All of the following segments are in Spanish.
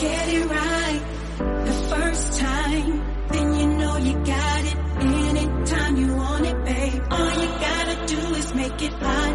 get it right the first time, then you know you got it. Anytime you want it, babe. All you gotta do is make it hot.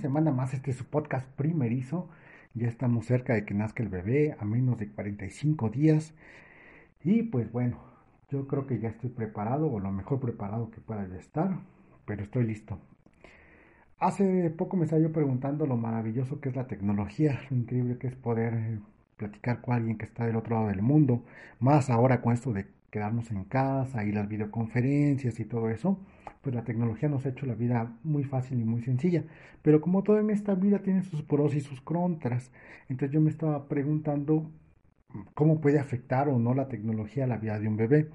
Semana más este su podcast primerizo. Ya estamos cerca de que nazca el bebé, a menos de 45 días. Y pues bueno, yo creo que ya estoy preparado, o lo mejor preparado que pueda ya estar, pero estoy listo. Hace poco me estaba yo preguntando lo maravilloso que es la tecnología, lo increíble que es poder eh, platicar con alguien que está del otro lado del mundo, más ahora con esto de quedarnos en casa y las videoconferencias y todo eso, pues la tecnología nos ha hecho la vida muy fácil y muy sencilla. Pero como todo en esta vida tiene sus pros y sus contras, entonces yo me estaba preguntando cómo puede afectar o no la tecnología a la vida de un bebé.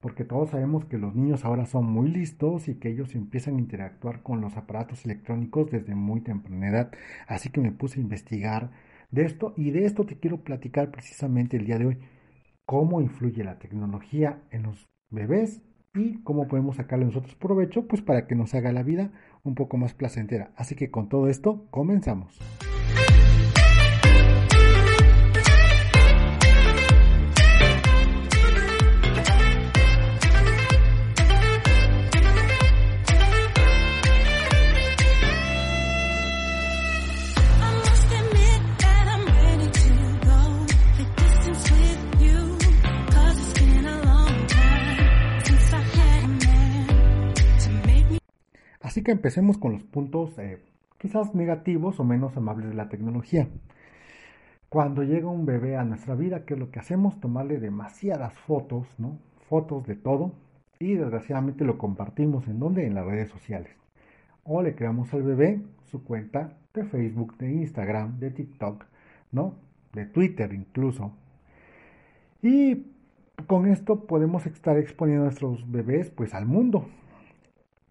Porque todos sabemos que los niños ahora son muy listos y que ellos empiezan a interactuar con los aparatos electrónicos desde muy temprana edad. Así que me puse a investigar de esto y de esto te quiero platicar precisamente el día de hoy. Cómo influye la tecnología en los bebés y cómo podemos sacarle nosotros provecho pues para que nos haga la vida un poco más placentera. Así que con todo esto comenzamos. Así que empecemos con los puntos eh, quizás negativos o menos amables de la tecnología. Cuando llega un bebé a nuestra vida, ¿qué es lo que hacemos? Tomarle demasiadas fotos, ¿no? Fotos de todo y desgraciadamente lo compartimos en donde? En las redes sociales. O le creamos al bebé su cuenta de Facebook, de Instagram, de TikTok, ¿no? De Twitter incluso. Y con esto podemos estar exponiendo a nuestros bebés pues al mundo.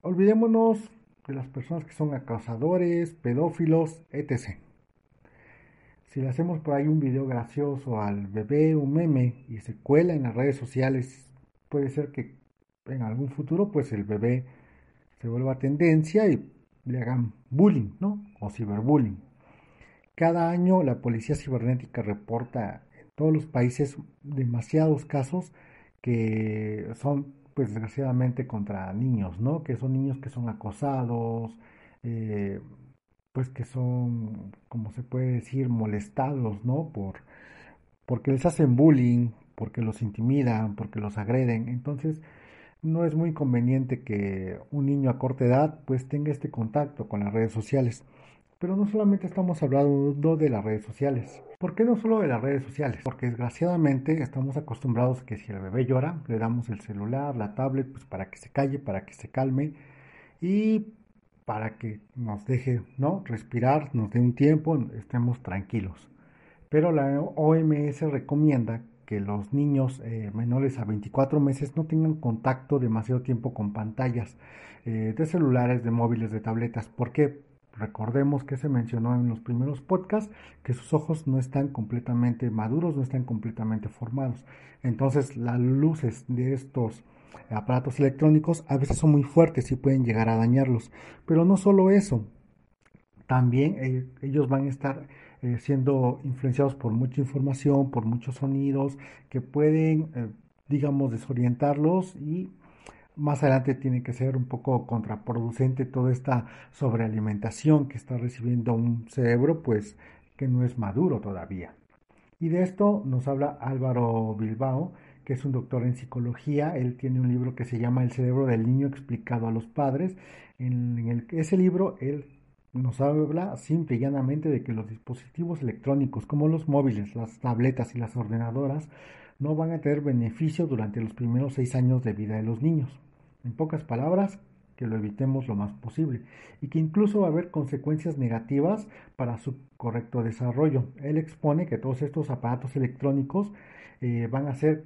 Olvidémonos de las personas que son acosadores, pedófilos, etc. Si le hacemos por ahí un video gracioso al bebé, un meme, y se cuela en las redes sociales, puede ser que en algún futuro pues el bebé se vuelva tendencia y le hagan bullying, ¿no? O ciberbullying. Cada año la policía cibernética reporta en todos los países demasiados casos que son pues desgraciadamente contra niños, ¿no? Que son niños que son acosados, eh, pues que son, como se puede decir, molestados, ¿no? Por, porque les hacen bullying, porque los intimidan, porque los agreden. Entonces, no es muy conveniente que un niño a corta edad pues tenga este contacto con las redes sociales. Pero no solamente estamos hablando de las redes sociales. ¿Por qué no solo de las redes sociales? Porque desgraciadamente estamos acostumbrados que si el bebé llora, le damos el celular, la tablet, pues para que se calle, para que se calme y para que nos deje, ¿no? Respirar, nos dé un tiempo, estemos tranquilos. Pero la OMS recomienda que los niños eh, menores a 24 meses no tengan contacto demasiado tiempo con pantallas eh, de celulares, de móviles, de tabletas. ¿Por qué? Recordemos que se mencionó en los primeros podcasts que sus ojos no están completamente maduros, no están completamente formados. Entonces las luces de estos aparatos electrónicos a veces son muy fuertes y pueden llegar a dañarlos. Pero no solo eso, también eh, ellos van a estar eh, siendo influenciados por mucha información, por muchos sonidos que pueden, eh, digamos, desorientarlos y más adelante tiene que ser un poco contraproducente toda esta sobrealimentación que está recibiendo un cerebro, pues que no es maduro todavía. Y de esto nos habla Álvaro Bilbao, que es un doctor en psicología. Él tiene un libro que se llama El cerebro del niño explicado a los padres. En, ese libro él nos habla simple y llanamente de que los dispositivos electrónicos como los móviles, las tabletas y las ordenadoras no van a tener beneficio durante los primeros seis años de vida de los niños. En pocas palabras, que lo evitemos lo más posible y que incluso va a haber consecuencias negativas para su correcto desarrollo. Él expone que todos estos aparatos electrónicos eh, van a hacer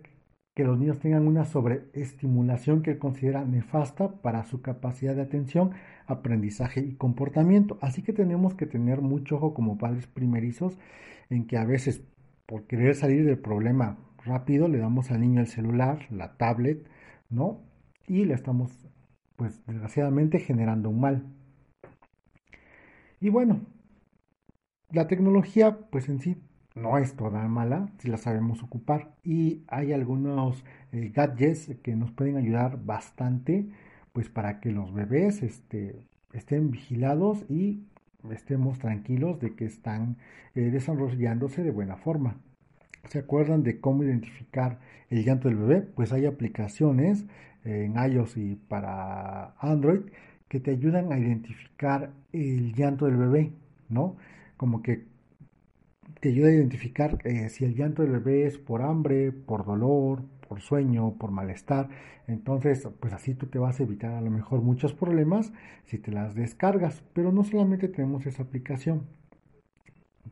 que los niños tengan una sobreestimulación que él considera nefasta para su capacidad de atención, aprendizaje y comportamiento. Así que tenemos que tener mucho ojo como padres primerizos en que a veces por querer salir del problema rápido le damos al niño el celular, la tablet, ¿no? Y le estamos, pues desgraciadamente, generando un mal. Y bueno, la tecnología, pues en sí no es toda mala si la sabemos ocupar y hay algunos eh, gadgets que nos pueden ayudar bastante pues para que los bebés este, estén vigilados y estemos tranquilos de que están eh, desarrollándose de buena forma. ¿Se acuerdan de cómo identificar el llanto del bebé? Pues hay aplicaciones en iOS y para Android que te ayudan a identificar el llanto del bebé, ¿no? Como que te ayuda a identificar eh, si el llanto del bebé es por hambre, por dolor, por sueño, por malestar. Entonces, pues así tú te vas a evitar a lo mejor muchos problemas si te las descargas. Pero no solamente tenemos esa aplicación.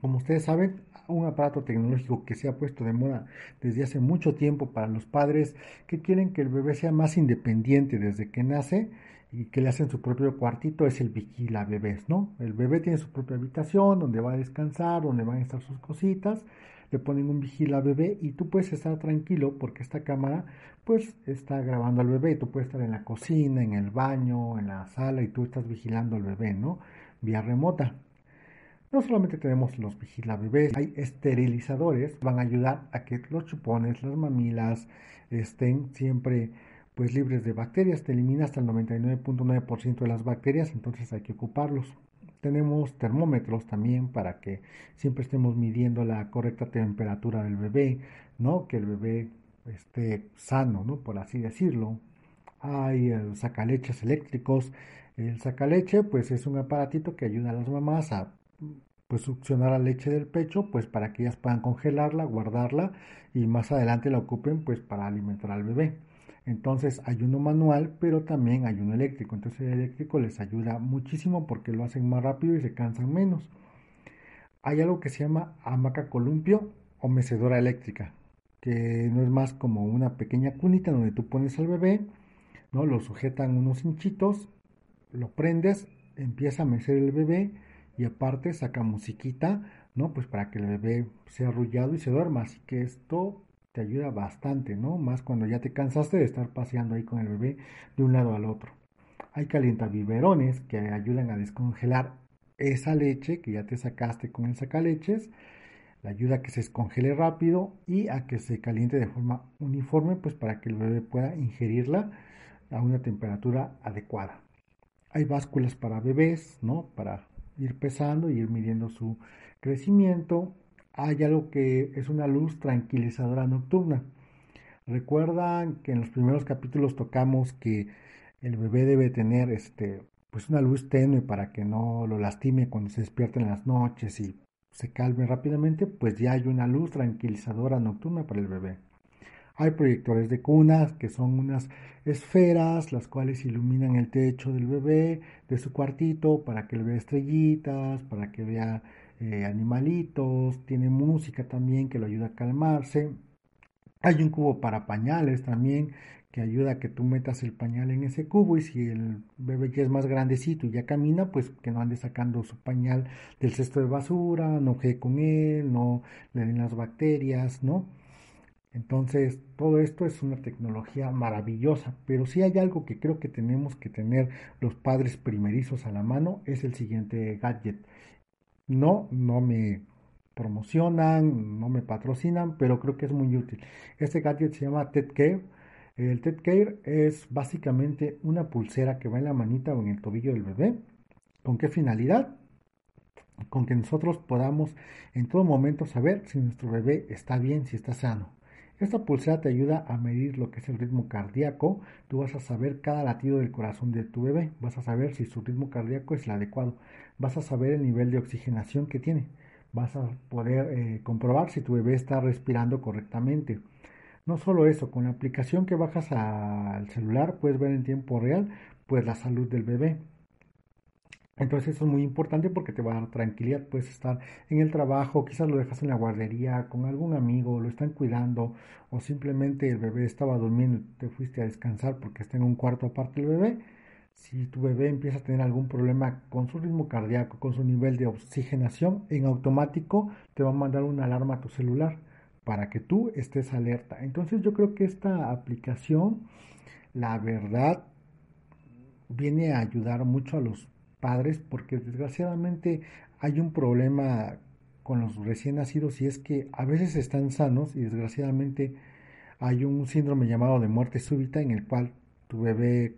Como ustedes saben, un aparato tecnológico que se ha puesto de moda desde hace mucho tiempo para los padres que quieren que el bebé sea más independiente desde que nace y que le hacen su propio cuartito es el vigila bebés, ¿no? El bebé tiene su propia habitación donde va a descansar, donde van a estar sus cositas, le ponen un vigila bebé y tú puedes estar tranquilo porque esta cámara pues está grabando al bebé, tú puedes estar en la cocina, en el baño, en la sala y tú estás vigilando al bebé, ¿no? Vía remota. No solamente tenemos los vigila bebés, hay esterilizadores, van a ayudar a que los chupones, las mamilas estén siempre pues libres de bacterias, te elimina hasta el 99.9% de las bacterias, entonces hay que ocuparlos. Tenemos termómetros también para que siempre estemos midiendo la correcta temperatura del bebé, ¿no? Que el bebé esté sano, ¿no? Por así decirlo. Hay el sacaleches eléctricos. El sacaleche, pues es un aparatito que ayuda a las mamás a pues succionar la leche del pecho, pues para que ellas puedan congelarla, guardarla y más adelante la ocupen pues para alimentar al bebé. Entonces hay uno manual, pero también hay uno eléctrico. Entonces el eléctrico les ayuda muchísimo porque lo hacen más rápido y se cansan menos. Hay algo que se llama hamaca columpio o mecedora eléctrica, que no es más como una pequeña cunita donde tú pones al bebé, ¿no? Lo sujetan unos hinchitos, lo prendes, empieza a mecer el bebé y aparte saca musiquita, ¿no? Pues para que el bebé sea arrullado y se duerma. Así que esto te ayuda bastante, ¿no? Más cuando ya te cansaste de estar paseando ahí con el bebé de un lado al otro. Hay calientabiberones que ayudan a descongelar esa leche que ya te sacaste con el sacaleches, le ayuda a que se descongele rápido y a que se caliente de forma uniforme, pues para que el bebé pueda ingerirla a una temperatura adecuada. Hay básculas para bebés, ¿no? Para ir pesando y ir midiendo su crecimiento hay algo que es una luz tranquilizadora nocturna. Recuerdan que en los primeros capítulos tocamos que el bebé debe tener este pues una luz tenue para que no lo lastime cuando se despierte en las noches y se calme rápidamente, pues ya hay una luz tranquilizadora nocturna para el bebé. Hay proyectores de cunas que son unas esferas las cuales iluminan el techo del bebé, de su cuartito, para que él vea estrellitas, para que vea eh, animalitos, tiene música también que lo ayuda a calmarse. Hay un cubo para pañales también que ayuda a que tú metas el pañal en ese cubo y si el bebé ya es más grandecito y ya camina, pues que no ande sacando su pañal del cesto de basura, no juegue con él, no le den las bacterias, ¿no? Entonces, todo esto es una tecnología maravillosa, pero si hay algo que creo que tenemos que tener los padres primerizos a la mano, es el siguiente gadget. No, no me promocionan, no me patrocinan, pero creo que es muy útil. Este gadget se llama TED Care. El TED Care es básicamente una pulsera que va en la manita o en el tobillo del bebé. ¿Con qué finalidad? Con que nosotros podamos en todo momento saber si nuestro bebé está bien, si está sano. Esta pulsera te ayuda a medir lo que es el ritmo cardíaco. Tú vas a saber cada latido del corazón de tu bebé. Vas a saber si su ritmo cardíaco es el adecuado vas a saber el nivel de oxigenación que tiene. Vas a poder eh, comprobar si tu bebé está respirando correctamente. No solo eso, con la aplicación que bajas al celular puedes ver en tiempo real pues la salud del bebé. Entonces eso es muy importante porque te va a dar tranquilidad. Puedes estar en el trabajo, quizás lo dejas en la guardería con algún amigo, lo están cuidando o simplemente el bebé estaba durmiendo y te fuiste a descansar porque está en un cuarto aparte el bebé. Si tu bebé empieza a tener algún problema con su ritmo cardíaco, con su nivel de oxigenación, en automático te va a mandar una alarma a tu celular para que tú estés alerta. Entonces yo creo que esta aplicación, la verdad, viene a ayudar mucho a los padres porque desgraciadamente hay un problema con los recién nacidos y es que a veces están sanos y desgraciadamente hay un síndrome llamado de muerte súbita en el cual tu bebé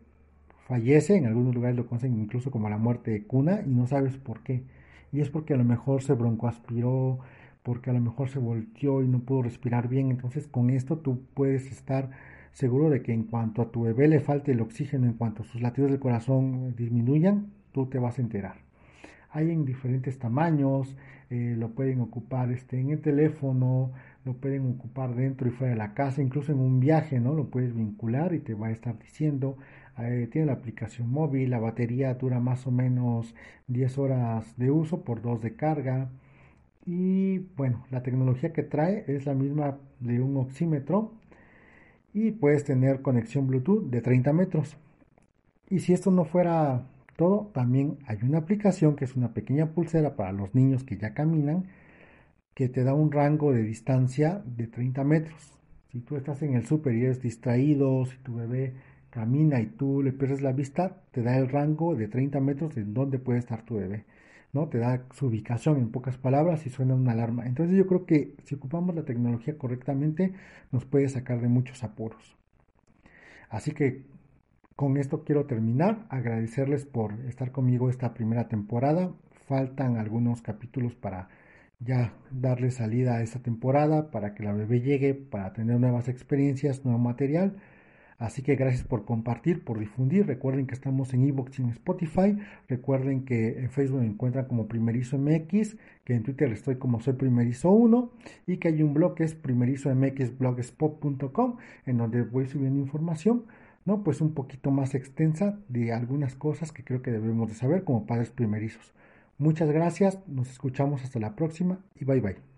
fallece, en algunos lugares lo conocen incluso como la muerte de cuna y no sabes por qué. Y es porque a lo mejor se broncoaspiró, porque a lo mejor se volteó y no pudo respirar bien. Entonces con esto tú puedes estar seguro de que en cuanto a tu bebé le falte el oxígeno, en cuanto sus latidos del corazón disminuyan, tú te vas a enterar. Hay en diferentes tamaños, eh, lo pueden ocupar este, en el teléfono, lo pueden ocupar dentro y fuera de la casa, incluso en un viaje, ¿no? Lo puedes vincular y te va a estar diciendo. Eh, tiene la aplicación móvil, la batería dura más o menos 10 horas de uso por 2 de carga. Y bueno, la tecnología que trae es la misma de un oxímetro y puedes tener conexión Bluetooth de 30 metros. Y si esto no fuera todo, también hay una aplicación que es una pequeña pulsera para los niños que ya caminan que te da un rango de distancia de 30 metros. Si tú estás en el súper y eres distraído, si tu bebé camina y tú le pierdes la vista, te da el rango de 30 metros de dónde puede estar tu bebé. ¿no? Te da su ubicación en pocas palabras y suena una alarma. Entonces yo creo que si ocupamos la tecnología correctamente nos puede sacar de muchos apuros. Así que con esto quiero terminar, agradecerles por estar conmigo esta primera temporada. Faltan algunos capítulos para ya darle salida a esta temporada, para que la bebé llegue, para tener nuevas experiencias, nuevo material. Así que gracias por compartir, por difundir. Recuerden que estamos en Evox y en Spotify. Recuerden que en Facebook me encuentran como Primerizo MX, que en Twitter estoy como Soy Primerizo 1 y que hay un blog que es primerizomxblogspot.com en donde voy subiendo información ¿no? Pues un poquito más extensa de algunas cosas que creo que debemos de saber como padres primerizos. Muchas gracias, nos escuchamos hasta la próxima y bye bye.